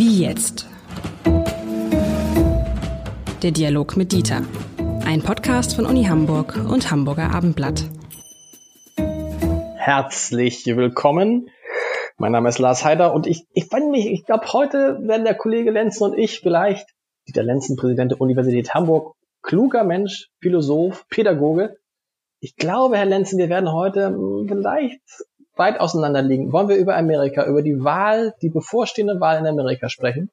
Wie jetzt? Der Dialog mit Dieter. Ein Podcast von Uni Hamburg und Hamburger Abendblatt. Herzlich willkommen. Mein Name ist Lars Heider und ich, ich fand mich, ich glaube, heute werden der Kollege Lenzen und ich vielleicht, Dieter Lenzen, Präsident der Universität Hamburg, kluger Mensch, Philosoph, Pädagoge. Ich glaube, Herr Lenzen, wir werden heute hm, vielleicht weit auseinander liegen. Wollen wir über Amerika, über die Wahl, die bevorstehende Wahl in Amerika sprechen?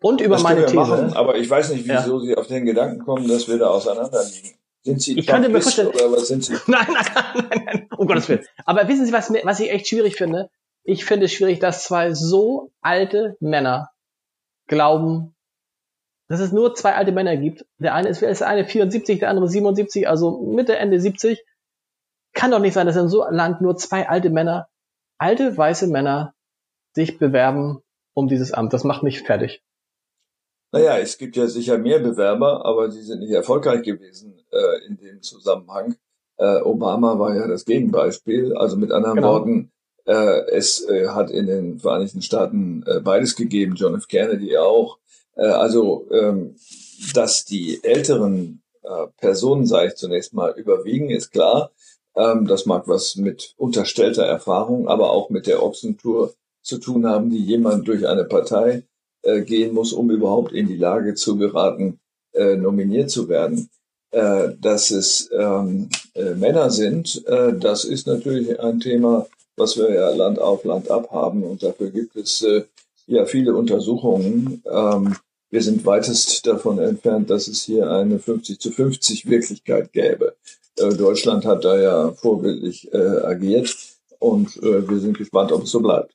Und über das meine These. Machen, aber ich weiß nicht, wieso ja. Sie auf den Gedanken kommen, dass wir da auseinander liegen. Sind Sie ich könnte mir vorstellen, oder was sind Sie? Nein, nein, nein, nein, nein, um Gottes Willen. Aber wissen Sie, was, was ich echt schwierig finde? Ich finde es schwierig, dass zwei so alte Männer glauben, dass es nur zwei alte Männer gibt. Der eine ist, ist eine 74, der andere 77, also Mitte, Ende 70. Kann doch nicht sein, dass in so einem Land nur zwei alte Männer, alte weiße Männer, sich bewerben um dieses Amt. Das macht mich fertig. Naja, es gibt ja sicher mehr Bewerber, aber sie sind nicht erfolgreich gewesen äh, in dem Zusammenhang. Äh, Obama war ja das Gegenbeispiel. Also mit anderen genau. Worten, äh, es äh, hat in den Vereinigten Staaten äh, beides gegeben, John F. Kennedy auch. Äh, also, ähm, dass die älteren äh, Personen, sage ich zunächst mal, überwiegen, ist klar. Ähm, das mag was mit unterstellter Erfahrung, aber auch mit der Ochsentour zu tun haben, die jemand durch eine Partei äh, gehen muss, um überhaupt in die Lage zu geraten, äh, nominiert zu werden. Äh, dass es ähm, äh, Männer sind, äh, das ist natürlich ein Thema, was wir ja Land auf Land ab haben und dafür gibt es äh, ja viele Untersuchungen. Ähm, wir sind weitest davon entfernt, dass es hier eine 50 zu 50 Wirklichkeit gäbe. Äh, Deutschland hat da ja vorbildlich äh, agiert und äh, wir sind gespannt, ob es so bleibt.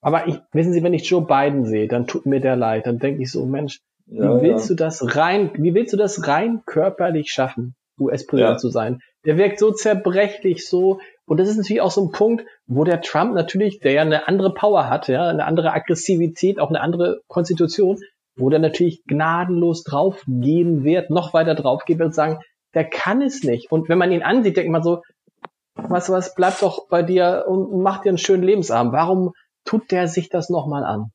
Aber ich, wissen Sie, wenn ich Joe Biden sehe, dann tut mir der leid. Dann denke ich so, Mensch, wie ja, willst ja. du das rein, wie willst du das rein körperlich schaffen, US-Präsident ja. zu sein? Der wirkt so zerbrechlich, so, und das ist natürlich auch so ein Punkt, wo der Trump natürlich, der ja eine andere Power hat, ja, eine andere Aggressivität, auch eine andere Konstitution, wo der natürlich gnadenlos draufgehen wird, noch weiter draufgehen wird und sagen, der kann es nicht. Und wenn man ihn ansieht, denkt man so, was, was, bleib doch bei dir und mach dir einen schönen Lebensabend. Warum tut der sich das nochmal an?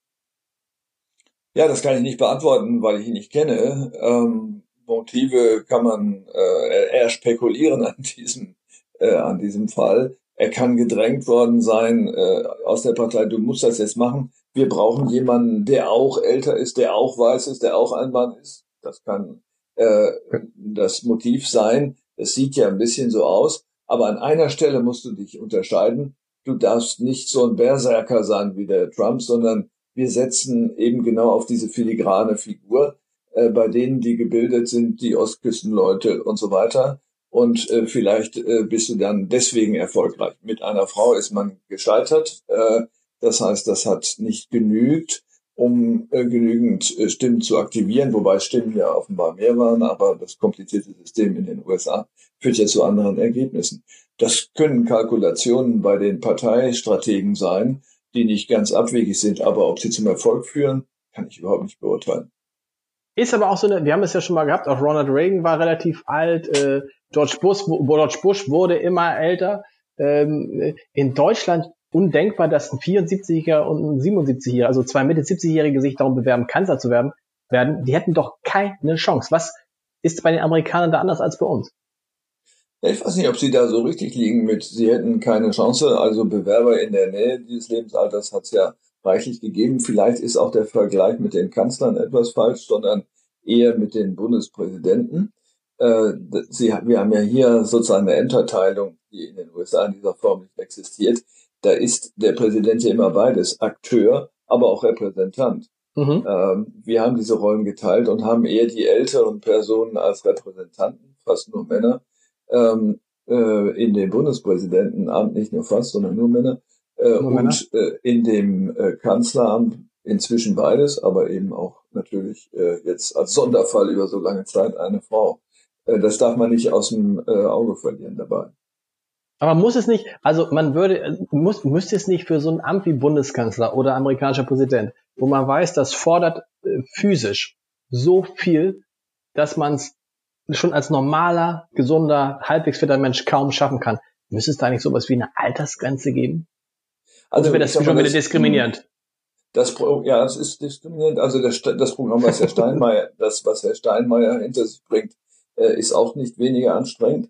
Ja, das kann ich nicht beantworten, weil ich ihn nicht kenne. Ähm, Motive kann man äh, eher spekulieren an diesem, äh, an diesem Fall. Er kann gedrängt worden sein äh, aus der Partei, du musst das jetzt machen. Wir brauchen jemanden, der auch älter ist, der auch weiß ist, der auch ein Mann ist. Das kann äh, das Motiv sein. Es sieht ja ein bisschen so aus, aber an einer Stelle musst du dich unterscheiden. Du darfst nicht so ein Berserker sein wie der Trump, sondern wir setzen eben genau auf diese filigrane Figur, äh, bei denen die gebildet sind, die Ostküstenleute und so weiter. Und äh, vielleicht äh, bist du dann deswegen erfolgreich. Mit einer Frau ist man gescheitert. Äh, das heißt, das hat nicht genügt um äh, genügend äh, Stimmen zu aktivieren, wobei Stimmen ja offenbar mehr waren, aber das komplizierte System in den USA führt ja zu anderen Ergebnissen. Das können Kalkulationen bei den Parteistrategen sein, die nicht ganz abwegig sind, aber ob sie zum Erfolg führen, kann ich überhaupt nicht beurteilen. Ist aber auch so eine, wir haben es ja schon mal gehabt, auch Ronald Reagan war relativ alt, äh, George Bush, George Bush wurde immer älter. Ähm, in Deutschland undenkbar, dass ein 74er und ein 77er, also zwei Mitte 70-Jährige sich darum bewerben, Kanzler zu werden, werden. Die hätten doch keine Chance. Was ist bei den Amerikanern da anders als bei uns? Ich weiß nicht, ob Sie da so richtig liegen mit, Sie hätten keine Chance. Also Bewerber in der Nähe dieses Lebensalters hat es ja reichlich gegeben. Vielleicht ist auch der Vergleich mit den Kanzlern etwas falsch, sondern eher mit den Bundespräsidenten. Äh, Sie, wir haben ja hier sozusagen eine Enterteilung, die in den USA in dieser Form nicht existiert da ist der Präsident ja immer beides, Akteur, aber auch Repräsentant. Mhm. Ähm, wir haben diese Rollen geteilt und haben eher die älteren Personen als Repräsentanten, fast nur Männer, ähm, äh, in dem Bundespräsidentenamt, nicht nur fast, sondern nur Männer, äh, nur und Äh, in dem äh, Kanzleramt inzwischen beides, aber eben auch natürlich äh, jetzt als Sonderfall über so lange Zeit eine Frau. Äh, das darf man nicht aus dem Auge verlieren dabei. Aber muss es nicht, also man würde, muss, müsste es nicht für so ein Amt wie Bundeskanzler oder amerikanischer Präsident, wo man weiß, das fordert äh, physisch so viel, dass man es schon als normaler, gesunder, halbwegs fitter Mensch kaum schaffen kann. Müsste es da nicht sowas wie eine Altersgrenze geben? Also wäre das schon wieder diskriminierend? Das, ja, es ist diskriminierend. Also das, das Programm, was Herr Steinmeier, das, was Herr Steinmeier hinter sich bringt, äh, ist auch nicht weniger anstrengend.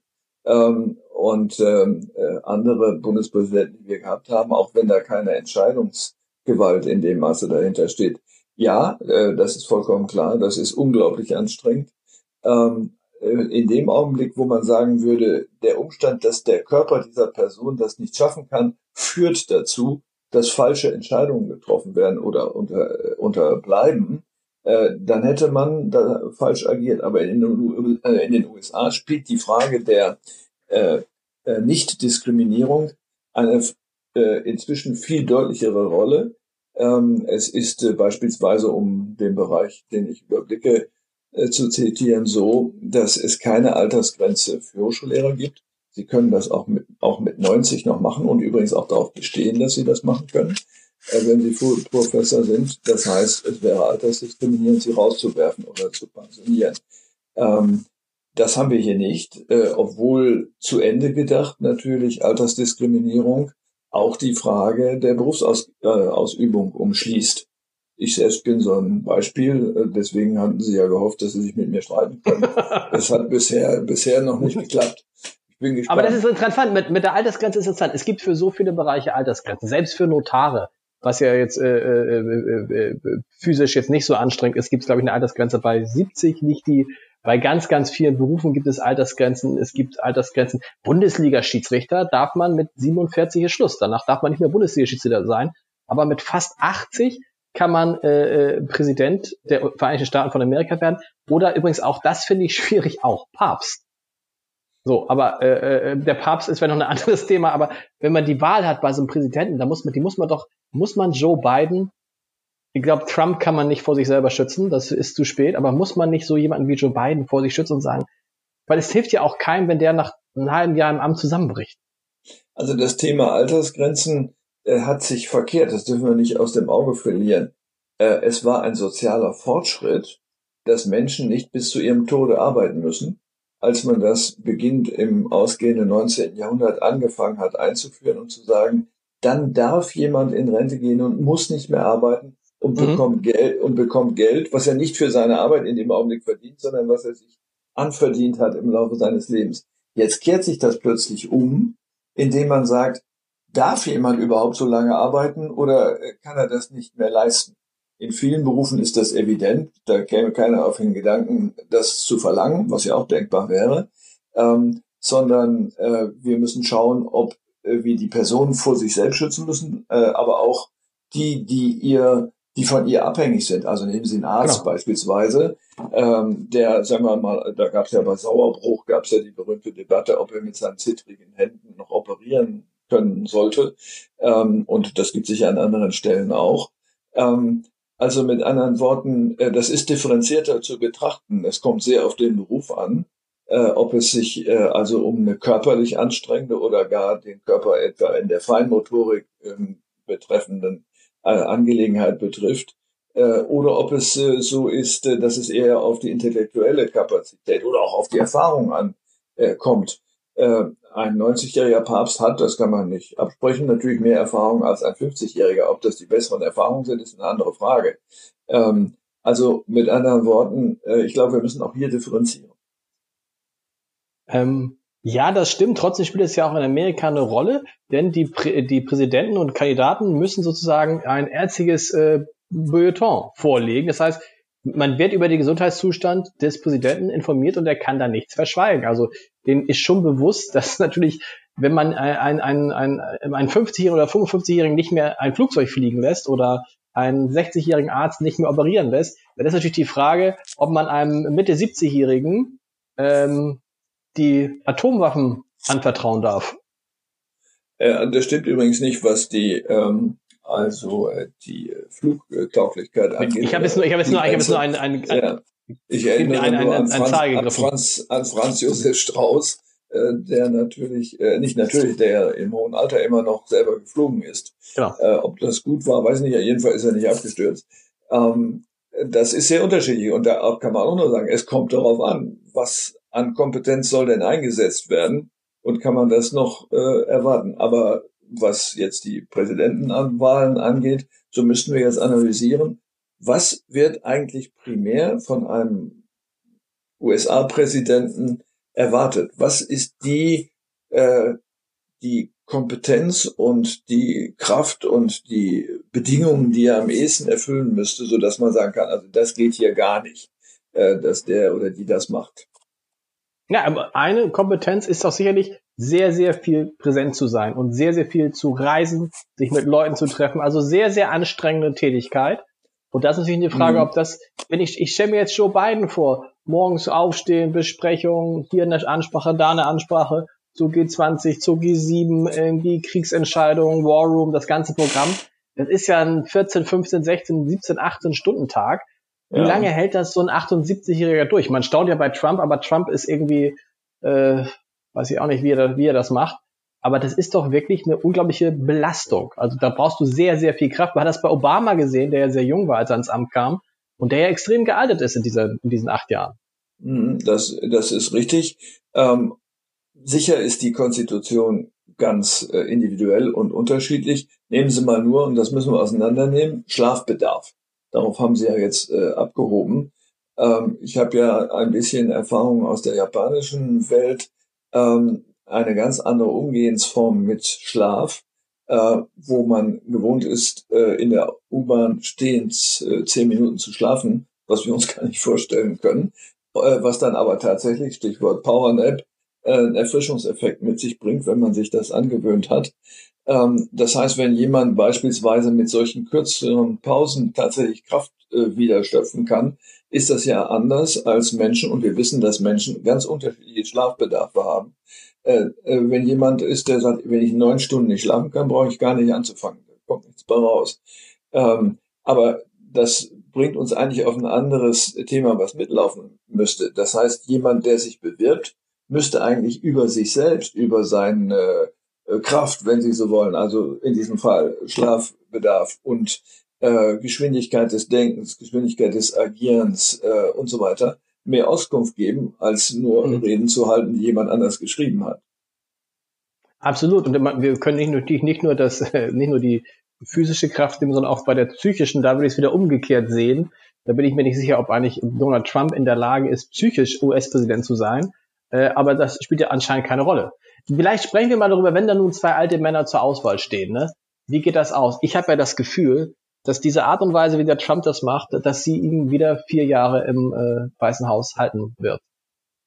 Ähm, und ähm, äh, andere Bundespräsidenten, die wir gehabt haben, auch wenn da keine Entscheidungsgewalt in dem Maße dahinter steht. Ja, äh, das ist vollkommen klar. Das ist unglaublich anstrengend. Ähm, äh, in dem Augenblick, wo man sagen würde, der Umstand, dass der Körper dieser Person das nicht schaffen kann, führt dazu, dass falsche Entscheidungen getroffen werden oder unter, unterbleiben, äh, dann hätte man da falsch agiert. Aber in den, äh, in den USA spielt die Frage der äh, äh, Nichtdiskriminierung eine inzwischen viel deutlichere Rolle. Ähm, es ist beispielsweise um den Bereich, den ich überblicke, zu zitieren, so, dass es keine Altersgrenze für Hochschullehrer gibt. Sie können das auch mit, auch mit 90 noch machen und übrigens auch darauf bestehen, dass Sie das machen können, wenn Sie Professor sind. Das heißt, es wäre altersdiskriminierend, Sie rauszuwerfen oder zu pensionieren. Ähm, das haben wir hier nicht, äh, obwohl zu Ende gedacht natürlich Altersdiskriminierung auch die Frage der Berufsausübung umschließt. Ich selbst bin so ein Beispiel, äh, deswegen hatten Sie ja gehofft, dass Sie sich mit mir streiten können. Es hat bisher, bisher noch nicht geklappt. Ich bin gespannt. Aber das ist interessant, mit, mit der Altersgrenze ist interessant. Es gibt für so viele Bereiche Altersgrenzen, selbst für Notare, was ja jetzt äh, äh, äh, äh physisch jetzt nicht so anstrengend ist, gibt es, glaube ich, eine Altersgrenze bei 70, nicht die bei ganz, ganz vielen Berufen gibt es Altersgrenzen. Es gibt Altersgrenzen. Bundesliga-Schiedsrichter darf man mit 47 ist Schluss. Danach darf man nicht mehr Bundesliga-Schiedsrichter sein. Aber mit fast 80 kann man äh, äh, Präsident der Vereinigten Staaten von Amerika werden. Oder übrigens auch, das finde ich schwierig, auch Papst. So, aber äh, äh der Papst ist vielleicht noch ein anderes Thema, aber wenn man die Wahl hat bei so einem Präsidenten, dann muss man, die muss man doch, muss man Joe Biden, ich glaube, Trump kann man nicht vor sich selber schützen, das ist zu spät, aber muss man nicht so jemanden wie Joe Biden vor sich schützen und sagen, weil es hilft ja auch keinem, wenn der nach einem halben Jahr im Amt zusammenbricht. Also das Thema Altersgrenzen äh, hat sich verkehrt. Das dürfen wir nicht aus dem Auge verlieren. Äh, es war ein sozialer Fortschritt, dass Menschen nicht bis zu ihrem Tode arbeiten müssen. Als man das beginnt im ausgehenden 19. Jahrhundert angefangen hat einzuführen und zu sagen, dann darf jemand in Rente gehen und muss nicht mehr arbeiten und mhm. bekommt Geld und bekommt Geld, was er nicht für seine Arbeit in dem Augenblick verdient, sondern was er sich anverdient hat im Laufe seines Lebens. Jetzt kehrt sich das plötzlich um, indem man sagt, Darf jemand überhaupt so lange arbeiten oder äh, kann er das nicht mehr leisten? In vielen Berufen ist das evident. Da käme keiner auf den Gedanken, das zu verlangen, was ja auch denkbar wäre. Ähm, sondern äh, wir müssen schauen, ob wir die Personen vor sich selbst schützen müssen, äh, aber auch die, die ihr, die von ihr abhängig sind. Also nehmen Sie einen Arzt genau. beispielsweise, ähm, der, sagen wir mal, da gab es ja bei Sauerbruch, gab es ja die berühmte Debatte, ob er mit seinen zittrigen Händen noch operieren können sollte. Ähm, und das gibt sich an anderen Stellen auch. Ähm, also mit anderen Worten, äh, das ist differenzierter zu betrachten. Es kommt sehr auf den Beruf an, äh, ob es sich äh, also um eine körperlich anstrengende oder gar den Körper etwa in der Feinmotorik ähm, betreffenden äh, Angelegenheit betrifft. Äh, oder ob es äh, so ist, dass es eher auf die intellektuelle Kapazität oder auch auf die Erfahrung ankommt äh, ein 90-jähriger Papst hat, das kann man nicht absprechen, natürlich mehr Erfahrung als ein 50-jähriger. Ob das die besseren Erfahrungen sind, ist eine andere Frage. Ähm, also mit anderen Worten, äh, ich glaube, wir müssen auch hier differenzieren. Ähm, ja, das stimmt. Trotzdem spielt es ja auch in Amerika eine Rolle, denn die, Prä die Präsidenten und Kandidaten müssen sozusagen ein erziges äh, Feuilleton vorlegen. Das heißt, man wird über den Gesundheitszustand des Präsidenten informiert und er kann da nichts verschweigen. Also dem ist schon bewusst, dass natürlich, wenn man einen, einen, einen, einen 50-Jährigen oder 55-Jährigen nicht mehr ein Flugzeug fliegen lässt oder einen 60-jährigen Arzt nicht mehr operieren lässt, dann ist natürlich die Frage, ob man einem Mitte 70-Jährigen ähm, die Atomwaffen anvertrauen darf. Äh, das stimmt übrigens nicht, was die ähm, also äh, die Flugtauglichkeit angeht. Ich habe jetzt nur, ich habe jetzt nur, ich habe jetzt nur ein, ein, ein ja. Ich erinnere ein, nur an, Franz, an, Franz, an Franz Josef Strauß, äh, der natürlich, äh, nicht natürlich, der im hohen Alter immer noch selber geflogen ist. Genau. Äh, ob das gut war, weiß ich nicht. Jedenfalls ist er nicht abgestürzt. Ähm, das ist sehr unterschiedlich und da kann man auch nur sagen, es kommt darauf an, was an Kompetenz soll denn eingesetzt werden und kann man das noch äh, erwarten. Aber was jetzt die Präsidentenwahlen angeht, so müssten wir jetzt analysieren, was wird eigentlich primär von einem USA-Präsidenten erwartet? Was ist die, äh, die Kompetenz und die Kraft und die Bedingungen, die er am ehesten erfüllen müsste, so dass man sagen kann, also das geht hier gar nicht, äh, dass der oder die das macht. Ja, aber eine Kompetenz ist doch sicherlich sehr, sehr viel präsent zu sein und sehr, sehr viel zu reisen, sich mit Leuten zu treffen. Also sehr, sehr anstrengende Tätigkeit. Und das ist natürlich eine Frage, mhm. ob das, wenn ich, ich stelle mir jetzt Joe Biden vor, morgens aufstehen, Besprechung, hier eine Ansprache, da eine Ansprache, zu G20, zu G7, irgendwie Kriegsentscheidungen, War Room, das ganze Programm. Das ist ja ein 14, 15, 16, 17, 18 Stunden Tag. Wie ja. lange hält das so ein 78-Jähriger durch? Man staunt ja bei Trump, aber Trump ist irgendwie, äh, weiß ich auch nicht, wie er, wie er das macht. Aber das ist doch wirklich eine unglaubliche Belastung. Also da brauchst du sehr, sehr viel Kraft. Man hat das bei Obama gesehen, der ja sehr jung war, als er ins Amt kam und der ja extrem gealtert ist in, dieser, in diesen acht Jahren. Mhm, das, das ist richtig. Ähm, sicher ist die Konstitution ganz äh, individuell und unterschiedlich. Nehmen Sie mal nur, und das müssen wir auseinandernehmen, Schlafbedarf. Darauf haben Sie ja jetzt äh, abgehoben. Ähm, ich habe ja ein bisschen Erfahrung aus der japanischen Welt. Ähm, eine ganz andere Umgehensform mit Schlaf, äh, wo man gewohnt ist, äh, in der U-Bahn stehend äh, zehn Minuten zu schlafen, was wir uns gar nicht vorstellen können, äh, was dann aber tatsächlich, Stichwort Powernap, äh, einen Erfrischungseffekt mit sich bringt, wenn man sich das angewöhnt hat. Ähm, das heißt, wenn jemand beispielsweise mit solchen kürzeren Pausen tatsächlich Kraft äh, wieder schöpfen kann, ist das ja anders als Menschen und wir wissen, dass Menschen ganz unterschiedliche Schlafbedarfe haben. Äh, äh, wenn jemand ist, der sagt, wenn ich neun Stunden nicht schlafen kann, brauche ich gar nicht anzufangen. Da kommt nichts bei raus. Ähm, aber das bringt uns eigentlich auf ein anderes Thema, was mitlaufen müsste. Das heißt, jemand, der sich bewirbt, müsste eigentlich über sich selbst, über seine äh, Kraft, wenn Sie so wollen, also in diesem Fall Schlafbedarf und äh, Geschwindigkeit des Denkens, Geschwindigkeit des Agierens äh, und so weiter, mehr Auskunft geben, als nur mhm. Reden zu halten, die jemand anders geschrieben hat. Absolut. Und wir können nicht, natürlich nicht nur das, nicht nur die physische Kraft nehmen, sondern auch bei der psychischen, da würde ich es wieder umgekehrt sehen. Da bin ich mir nicht sicher, ob eigentlich Donald Trump in der Lage ist, psychisch US-Präsident zu sein. Äh, aber das spielt ja anscheinend keine Rolle. Vielleicht sprechen wir mal darüber, wenn da nun zwei alte Männer zur Auswahl stehen. Ne? Wie geht das aus? Ich habe ja das Gefühl, dass diese Art und Weise, wie der Trump das macht, dass sie ihn wieder vier Jahre im äh, Weißen Haus halten wird.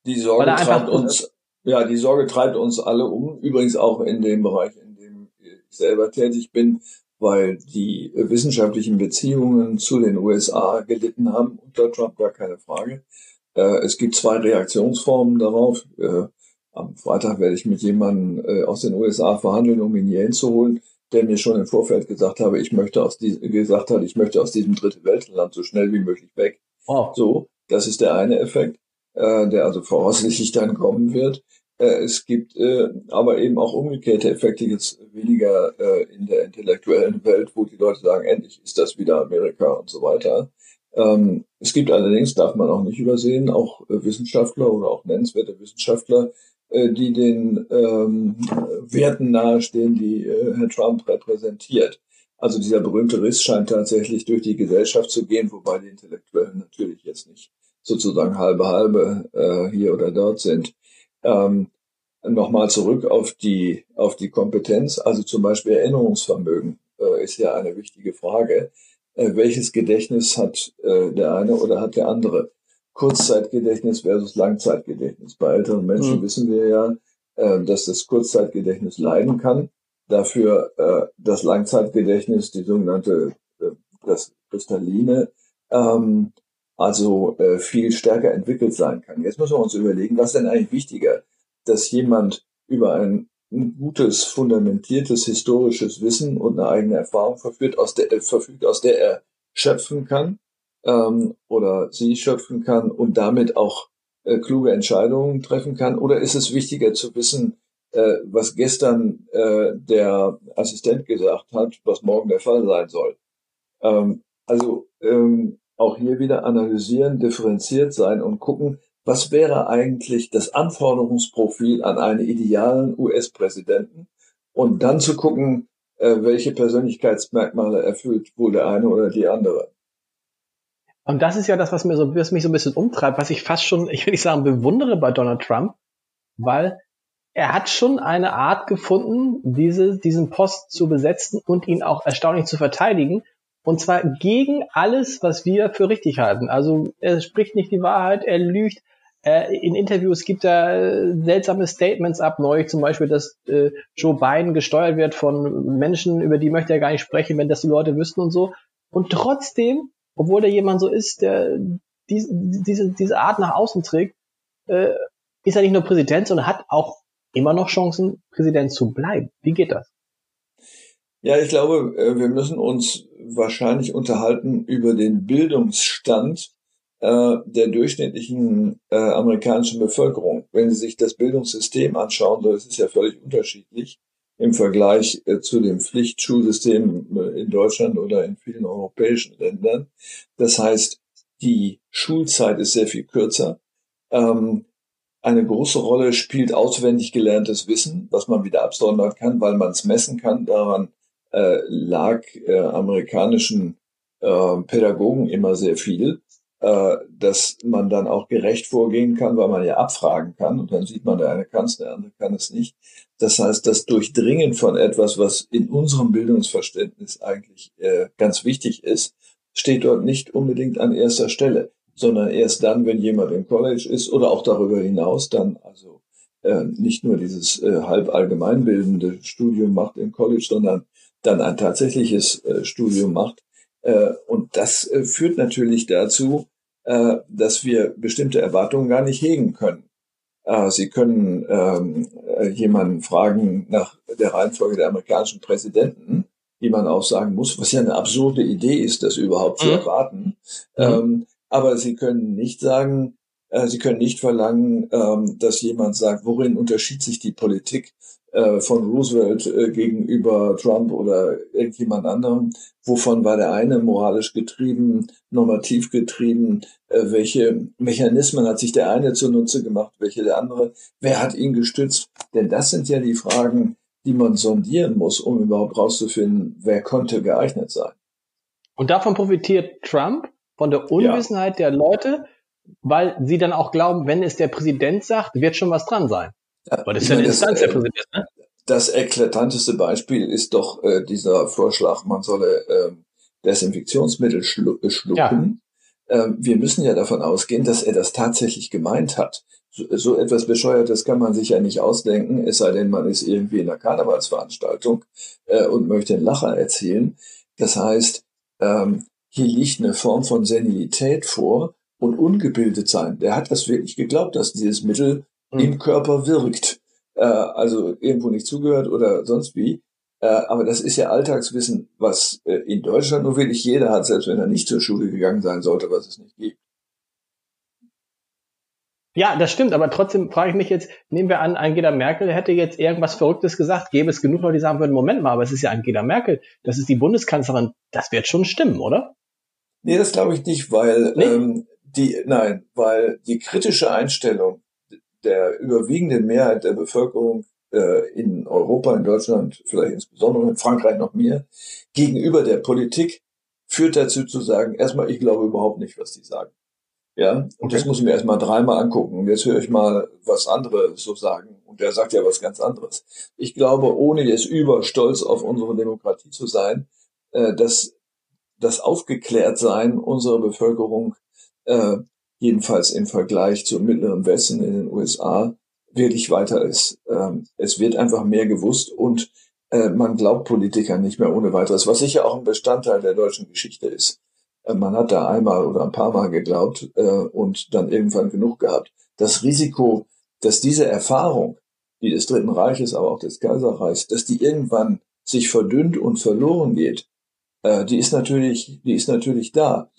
Die Sorge treibt uns, ja, die Sorge treibt uns alle um. Übrigens auch in dem Bereich, in dem ich selber tätig bin, weil die wissenschaftlichen Beziehungen zu den USA gelitten haben unter Trump, gar keine Frage. Äh, es gibt zwei Reaktionsformen darauf. Äh, am Freitag werde ich mit jemandem äh, aus den USA verhandeln, um ihn hier hinzuholen der mir schon im Vorfeld gesagt habe, ich möchte aus diesem, gesagt hat, ich möchte aus diesem dritte Weltland so schnell wie möglich weg. Oh. So, das ist der eine Effekt, äh, der also voraussichtlich dann kommen wird. Äh, es gibt äh, aber eben auch umgekehrte Effekte jetzt weniger äh, in der intellektuellen Welt, wo die Leute sagen, endlich ist das wieder Amerika und so weiter. Ähm, es gibt allerdings, darf man auch nicht übersehen, auch äh, Wissenschaftler oder auch nennenswerte Wissenschaftler, äh, die den ähm, Werten nahestehen, die äh, Herr Trump repräsentiert. Also dieser berühmte Riss scheint tatsächlich durch die Gesellschaft zu gehen, wobei die Intellektuellen natürlich jetzt nicht sozusagen halbe halbe äh, hier oder dort sind. Ähm, Nochmal zurück auf die auf die Kompetenz, also zum Beispiel Erinnerungsvermögen äh, ist ja eine wichtige Frage. Äh, welches Gedächtnis hat äh, der eine oder hat der andere? Kurzzeitgedächtnis versus Langzeitgedächtnis. Bei älteren Menschen mhm. wissen wir ja, äh, dass das Kurzzeitgedächtnis leiden kann. Dafür äh, das Langzeitgedächtnis, die sogenannte äh, das Kristalline, ähm, also äh, viel stärker entwickelt sein kann. Jetzt müssen wir uns überlegen, was denn eigentlich wichtiger, dass jemand über ein gutes, fundamentiertes historisches Wissen und eine eigene Erfahrung verfügt, aus der, verfügt, aus der er schöpfen kann, ähm, oder sie schöpfen kann und damit auch äh, kluge Entscheidungen treffen kann? Oder ist es wichtiger zu wissen, äh, was gestern äh, der Assistent gesagt hat, was morgen der Fall sein soll? Ähm, also ähm, auch hier wieder analysieren, differenziert sein und gucken, was wäre eigentlich das Anforderungsprofil an einen idealen US-Präsidenten und dann zu gucken, äh, welche Persönlichkeitsmerkmale erfüllt wohl der eine oder die andere. Und das ist ja das, was, mir so, was mich so ein bisschen umtreibt, was ich fast schon, ich will nicht sagen, bewundere bei Donald Trump, weil er hat schon eine Art gefunden, diese, diesen Post zu besetzen und ihn auch erstaunlich zu verteidigen. Und zwar gegen alles, was wir für richtig halten. Also er spricht nicht die Wahrheit, er lügt. Äh, in Interviews gibt er seltsame Statements ab, neulich zum Beispiel, dass äh, Joe Biden gesteuert wird von Menschen, über die möchte er gar nicht sprechen, wenn das die Leute wüssten und so. Und trotzdem, obwohl er jemand so ist, der diese, diese, diese Art nach außen trägt, äh, ist er nicht nur Präsident, sondern hat auch immer noch Chancen, Präsident zu bleiben. Wie geht das? Ja, ich glaube, äh, wir müssen uns wahrscheinlich unterhalten über den Bildungsstand äh, der durchschnittlichen äh, amerikanischen Bevölkerung. Wenn Sie sich das Bildungssystem anschauen, so ist es ja völlig unterschiedlich im Vergleich äh, zu dem Pflichtschulsystem äh, in Deutschland oder in vielen europäischen Ländern. Das heißt, die Schulzeit ist sehr viel kürzer. Ähm, eine große Rolle spielt auswendig gelerntes Wissen, was man wieder absondern kann, weil man es messen kann. Daran äh, lag äh, amerikanischen äh, Pädagogen immer sehr viel, äh, dass man dann auch gerecht vorgehen kann, weil man ja abfragen kann und dann sieht man, der eine kann es, der andere kann es nicht. Das heißt, das Durchdringen von etwas, was in unserem Bildungsverständnis eigentlich äh, ganz wichtig ist, steht dort nicht unbedingt an erster Stelle sondern erst dann, wenn jemand im College ist oder auch darüber hinaus dann also äh, nicht nur dieses äh, halb allgemeinbildende Studium macht im College, sondern dann ein tatsächliches äh, Studium macht. Äh, und das äh, führt natürlich dazu, äh, dass wir bestimmte Erwartungen gar nicht hegen können. Äh, Sie können ähm, äh, jemanden fragen nach der Reihenfolge der amerikanischen Präsidenten, die man auch sagen muss, was ja eine absurde Idee ist, das überhaupt mhm. zu erwarten. Mhm. Ähm, aber sie können nicht sagen, äh, sie können nicht verlangen, ähm, dass jemand sagt, worin unterschied sich die Politik äh, von Roosevelt äh, gegenüber Trump oder irgendjemand anderem. Wovon war der eine moralisch getrieben, normativ getrieben? Äh, welche Mechanismen hat sich der eine zunutze gemacht, welche der andere? Wer hat ihn gestützt? Denn das sind ja die Fragen, die man sondieren muss, um überhaupt rauszufinden, wer konnte geeignet sein. Und davon profitiert Trump? von der Unwissenheit ja. der Leute, weil sie dann auch glauben, wenn es der Präsident sagt, wird schon was dran sein. Weil das ist ja eine Instanz der Präsident, ne? Das eklatanteste Beispiel ist doch äh, dieser Vorschlag, man solle äh, Desinfektionsmittel schlu äh, schlucken. Ja. Ähm, wir müssen ja davon ausgehen, dass er das tatsächlich gemeint hat. So, so, etwas Bescheuertes kann man sich ja nicht ausdenken, es sei denn, man ist irgendwie in einer Karnevalsveranstaltung äh, und möchte einen Lacher erzielen. Das heißt, ähm, hier liegt eine Form von Senilität vor und ungebildet sein. Der hat das wirklich geglaubt, dass dieses Mittel mhm. im Körper wirkt. Äh, also irgendwo nicht zugehört oder sonst wie. Äh, aber das ist ja Alltagswissen, was äh, in Deutschland nur wirklich jeder hat, selbst wenn er nicht zur Schule gegangen sein sollte, was es nicht gibt. Ja, das stimmt, aber trotzdem frage ich mich jetzt, nehmen wir an, Angela Merkel hätte jetzt irgendwas Verrücktes gesagt, gäbe es genug Leute, die sagen würden, Moment mal, aber es ist ja Angela Merkel, das ist die Bundeskanzlerin, das wird schon stimmen, oder? Nee, das glaube ich nicht, weil nee? ähm, die, nein, weil die kritische Einstellung der überwiegenden Mehrheit der Bevölkerung äh, in Europa, in Deutschland, vielleicht insbesondere in Frankreich noch mehr, gegenüber der Politik führt dazu zu sagen, erstmal, ich glaube überhaupt nicht, was die sagen. Ja, und okay. das muss ich mir erstmal dreimal angucken. Und jetzt höre ich mal, was andere so sagen. Und der sagt ja was ganz anderes. Ich glaube, ohne jetzt überstolz auf unsere Demokratie zu sein, äh, dass das Aufgeklärtsein unserer Bevölkerung, äh, jedenfalls im Vergleich zum Mittleren Westen in den USA, wirklich weiter ist. Ähm, es wird einfach mehr gewusst und äh, man glaubt Politikern nicht mehr ohne weiteres, was sicher auch ein Bestandteil der deutschen Geschichte ist. Äh, man hat da einmal oder ein paar Mal geglaubt äh, und dann irgendwann genug gehabt. Das Risiko, dass diese Erfahrung, die des Dritten Reiches, aber auch des Kaiserreichs, dass die irgendwann sich verdünnt und verloren geht, äh, die ist natürlich, die ist natürlich da.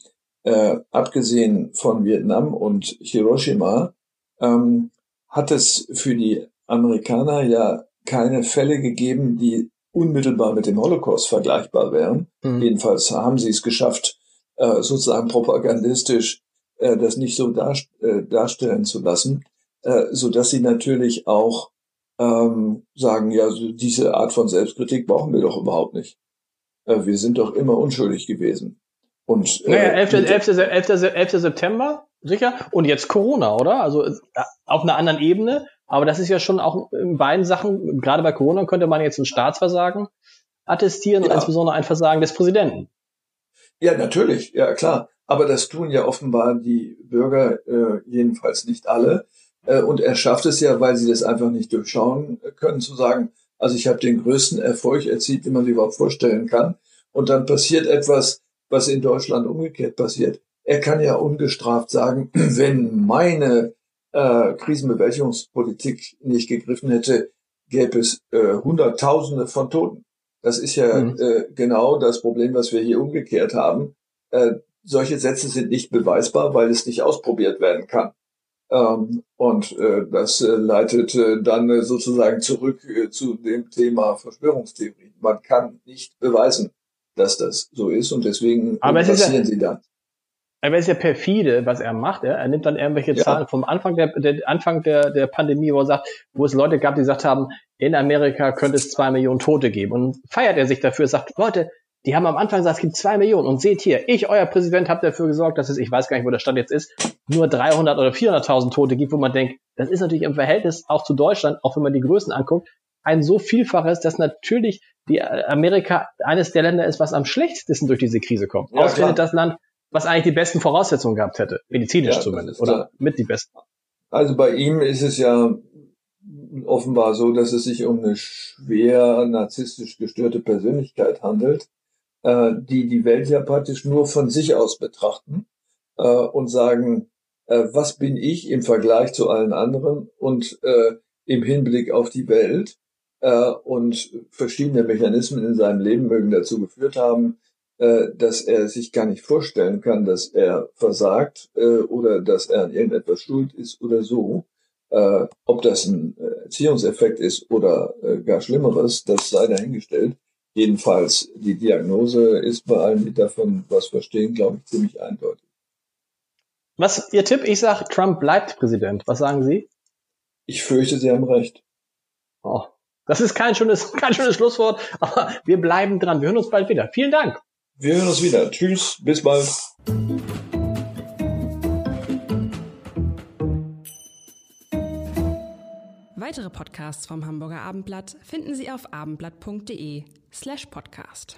Äh, abgesehen von Vietnam und Hiroshima ähm, hat es für die Amerikaner ja keine Fälle gegeben, die unmittelbar mit dem Holocaust vergleichbar wären. Mhm. Jedenfalls haben sie es geschafft, äh, sozusagen propagandistisch äh, das nicht so dar, äh, darstellen zu lassen, äh, so dass sie natürlich auch ähm, sagen, ja, diese Art von Selbstkritik brauchen wir doch überhaupt nicht. Äh, wir sind doch immer unschuldig gewesen. Und, äh, naja, 11. 11. 11. 11. September, sicher. Und jetzt Corona, oder? Also äh, auf einer anderen Ebene. Aber das ist ja schon auch in beiden Sachen, gerade bei Corona könnte man jetzt ein Staatsversagen attestieren ja. insbesondere ein Versagen des Präsidenten. Ja, natürlich, ja klar. Aber das tun ja offenbar die Bürger, äh, jedenfalls nicht alle. Äh, und er schafft es ja, weil sie das einfach nicht durchschauen können, zu sagen, also ich habe den größten Erfolg erzielt, den man sich überhaupt vorstellen kann. Und dann passiert etwas, was in Deutschland umgekehrt passiert. Er kann ja ungestraft sagen, wenn meine äh, Krisenbewältigungspolitik nicht gegriffen hätte, gäbe es äh, Hunderttausende von Toten. Das ist ja mhm. äh, genau das Problem, was wir hier umgekehrt haben. Äh, solche Sätze sind nicht beweisbar, weil es nicht ausprobiert werden kann. Ähm, und äh, das äh, leitet äh, dann äh, sozusagen zurück äh, zu dem Thema Verschwörungstheorie. Man kann nicht beweisen, dass das so ist und deswegen Aber passieren ja, sie dann. Aber es ist ja perfide, was er macht. Er, er nimmt dann irgendwelche ja. Zahlen vom Anfang der, der Anfang der, der Pandemie, wo er sagt, wo es Leute gab, die gesagt haben, in Amerika könnte es zwei Millionen Tote geben. Und feiert er sich dafür, sagt, Leute, die haben am Anfang gesagt, es gibt zwei Millionen. Und seht hier, ich, euer Präsident, habe dafür gesorgt, dass es, ich weiß gar nicht, wo der Stand jetzt ist, nur 300 oder 400.000 Tote gibt, wo man denkt, das ist natürlich im Verhältnis auch zu Deutschland, auch wenn man die Größen anguckt, ein so Vielfaches, dass natürlich die Amerika eines der Länder ist, was am schlechtesten durch diese Krise kommt. Ja, Ausgerechnet das Land, was eigentlich die besten Voraussetzungen gehabt hätte, medizinisch ja, zumindest, oder mit die besten. Also bei ihm ist es ja offenbar so, dass es sich um eine schwer narzisstisch gestörte Persönlichkeit handelt, äh, die die Welt ja praktisch nur von sich aus betrachten äh, und sagen, äh, was bin ich im Vergleich zu allen anderen und äh, im Hinblick auf die Welt äh, und verschiedene Mechanismen in seinem Leben mögen dazu geführt haben, äh, dass er sich gar nicht vorstellen kann, dass er versagt äh, oder dass er an irgendetwas schuld ist oder so. Äh, ob das ein äh, Erziehungseffekt ist oder äh, gar Schlimmeres, das sei dahingestellt. Jedenfalls, die Diagnose ist bei allen, die davon was verstehen, glaube ich, ziemlich eindeutig. Was Ihr Tipp? Ich sage, Trump bleibt Präsident. Was sagen Sie? Ich fürchte, Sie haben recht. Oh, das ist kein schönes, kein schönes Schlusswort, aber wir bleiben dran. Wir hören uns bald wieder. Vielen Dank. Wir hören uns wieder. Tschüss, bis bald. Weitere Podcasts vom Hamburger Abendblatt finden Sie auf abendblatt.de slash podcast.